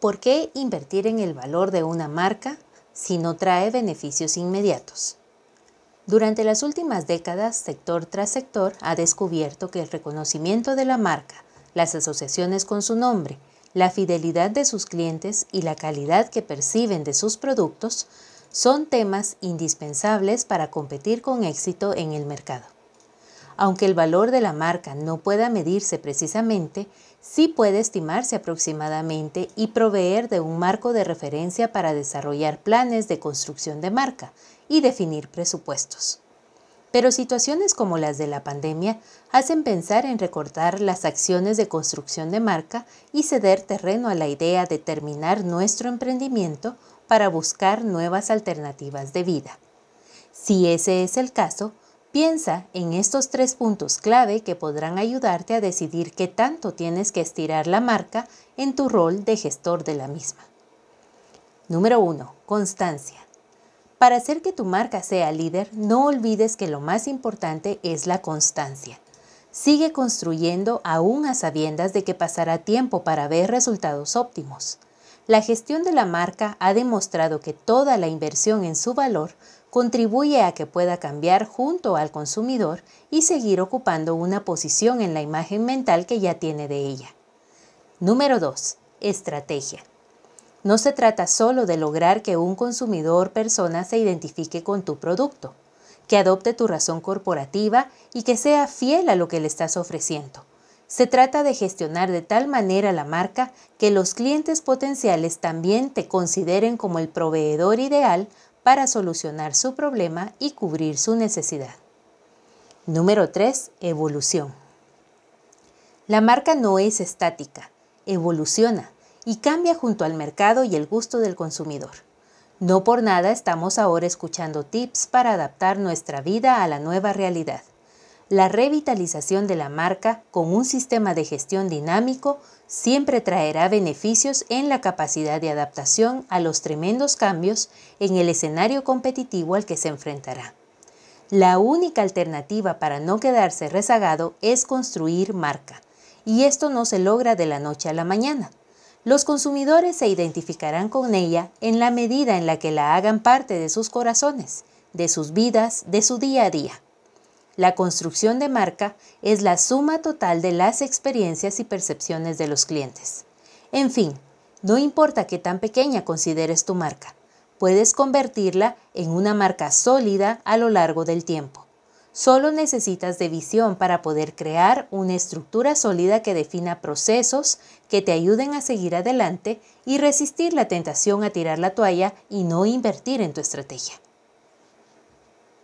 ¿Por qué invertir en el valor de una marca si no trae beneficios inmediatos? Durante las últimas décadas, sector tras sector ha descubierto que el reconocimiento de la marca, las asociaciones con su nombre, la fidelidad de sus clientes y la calidad que perciben de sus productos son temas indispensables para competir con éxito en el mercado. Aunque el valor de la marca no pueda medirse precisamente, sí puede estimarse aproximadamente y proveer de un marco de referencia para desarrollar planes de construcción de marca y definir presupuestos. Pero situaciones como las de la pandemia hacen pensar en recortar las acciones de construcción de marca y ceder terreno a la idea de terminar nuestro emprendimiento para buscar nuevas alternativas de vida. Si ese es el caso, Piensa en estos tres puntos clave que podrán ayudarte a decidir qué tanto tienes que estirar la marca en tu rol de gestor de la misma. Número 1. Constancia. Para hacer que tu marca sea líder, no olvides que lo más importante es la constancia. Sigue construyendo aún a sabiendas de que pasará tiempo para ver resultados óptimos. La gestión de la marca ha demostrado que toda la inversión en su valor contribuye a que pueda cambiar junto al consumidor y seguir ocupando una posición en la imagen mental que ya tiene de ella. Número 2. Estrategia. No se trata solo de lograr que un consumidor persona se identifique con tu producto, que adopte tu razón corporativa y que sea fiel a lo que le estás ofreciendo. Se trata de gestionar de tal manera la marca que los clientes potenciales también te consideren como el proveedor ideal para solucionar su problema y cubrir su necesidad. Número 3. Evolución. La marca no es estática, evoluciona y cambia junto al mercado y el gusto del consumidor. No por nada estamos ahora escuchando tips para adaptar nuestra vida a la nueva realidad. La revitalización de la marca con un sistema de gestión dinámico siempre traerá beneficios en la capacidad de adaptación a los tremendos cambios en el escenario competitivo al que se enfrentará. La única alternativa para no quedarse rezagado es construir marca, y esto no se logra de la noche a la mañana. Los consumidores se identificarán con ella en la medida en la que la hagan parte de sus corazones, de sus vidas, de su día a día. La construcción de marca es la suma total de las experiencias y percepciones de los clientes. En fin, no importa qué tan pequeña consideres tu marca, puedes convertirla en una marca sólida a lo largo del tiempo. Solo necesitas de visión para poder crear una estructura sólida que defina procesos que te ayuden a seguir adelante y resistir la tentación a tirar la toalla y no invertir en tu estrategia.